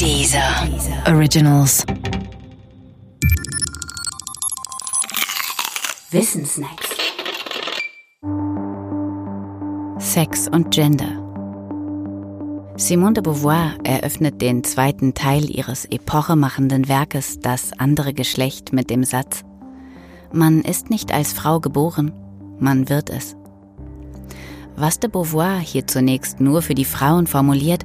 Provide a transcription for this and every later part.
Dieser Originals. Wissensnacks. Sex und Gender. Simone de Beauvoir eröffnet den zweiten Teil ihres epochemachenden Werkes Das andere Geschlecht mit dem Satz Man ist nicht als Frau geboren, man wird es. Was de Beauvoir hier zunächst nur für die Frauen formuliert,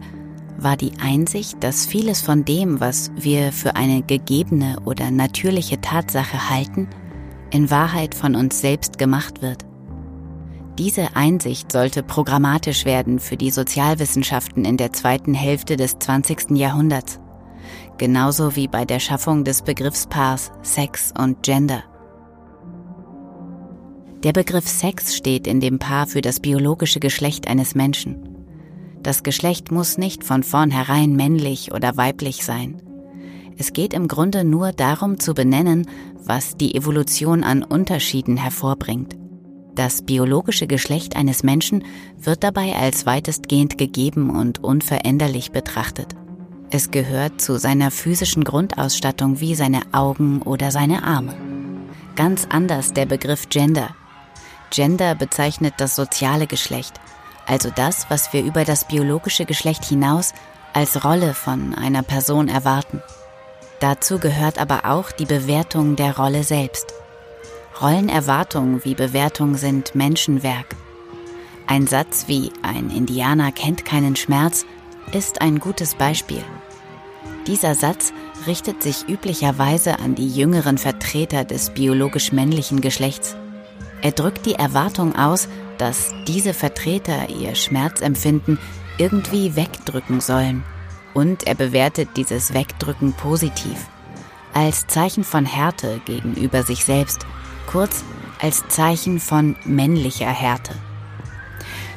war die Einsicht, dass vieles von dem, was wir für eine gegebene oder natürliche Tatsache halten, in Wahrheit von uns selbst gemacht wird. Diese Einsicht sollte programmatisch werden für die Sozialwissenschaften in der zweiten Hälfte des 20. Jahrhunderts, genauso wie bei der Schaffung des Begriffspaars Sex und Gender. Der Begriff Sex steht in dem Paar für das biologische Geschlecht eines Menschen. Das Geschlecht muss nicht von vornherein männlich oder weiblich sein. Es geht im Grunde nur darum zu benennen, was die Evolution an Unterschieden hervorbringt. Das biologische Geschlecht eines Menschen wird dabei als weitestgehend gegeben und unveränderlich betrachtet. Es gehört zu seiner physischen Grundausstattung wie seine Augen oder seine Arme. Ganz anders der Begriff Gender. Gender bezeichnet das soziale Geschlecht, also das, was wir über das biologische Geschlecht hinaus als Rolle von einer Person erwarten. Dazu gehört aber auch die Bewertung der Rolle selbst. Rollenerwartung wie Bewertung sind Menschenwerk. Ein Satz wie ein Indianer kennt keinen Schmerz ist ein gutes Beispiel. Dieser Satz richtet sich üblicherweise an die jüngeren Vertreter des biologisch männlichen Geschlechts. Er drückt die Erwartung aus, dass diese Vertreter ihr Schmerzempfinden irgendwie wegdrücken sollen. Und er bewertet dieses Wegdrücken positiv, als Zeichen von Härte gegenüber sich selbst kurz als Zeichen von männlicher Härte.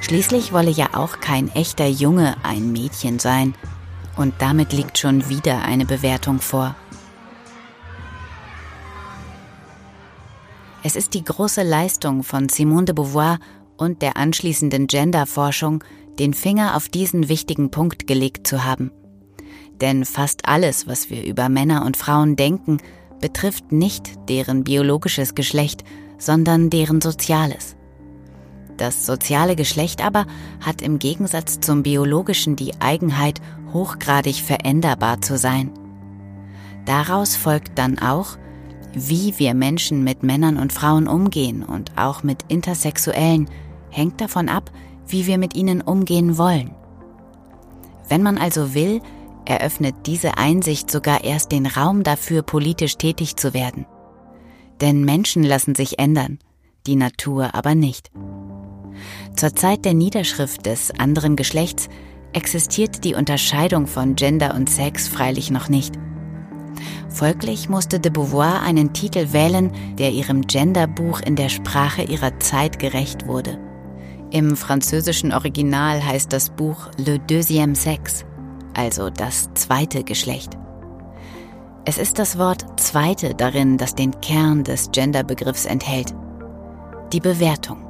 Schließlich wolle ja auch kein echter Junge ein Mädchen sein, und damit liegt schon wieder eine Bewertung vor. Es ist die große Leistung von Simone de Beauvoir und der anschließenden Genderforschung, den Finger auf diesen wichtigen Punkt gelegt zu haben. Denn fast alles, was wir über Männer und Frauen denken, betrifft nicht deren biologisches Geschlecht, sondern deren soziales. Das soziale Geschlecht aber hat im Gegensatz zum biologischen die Eigenheit, hochgradig veränderbar zu sein. Daraus folgt dann auch, wie wir Menschen mit Männern und Frauen umgehen und auch mit Intersexuellen, hängt davon ab, wie wir mit ihnen umgehen wollen. Wenn man also will, eröffnet diese Einsicht sogar erst den Raum dafür, politisch tätig zu werden. Denn Menschen lassen sich ändern, die Natur aber nicht. Zur Zeit der Niederschrift des anderen Geschlechts existiert die Unterscheidung von Gender und Sex freilich noch nicht. Folglich musste de Beauvoir einen Titel wählen, der ihrem Genderbuch in der Sprache ihrer Zeit gerecht wurde. Im französischen Original heißt das Buch Le Deuxième Sexe also das zweite Geschlecht. Es ist das Wort zweite darin, das den Kern des Genderbegriffs enthält. Die Bewertung.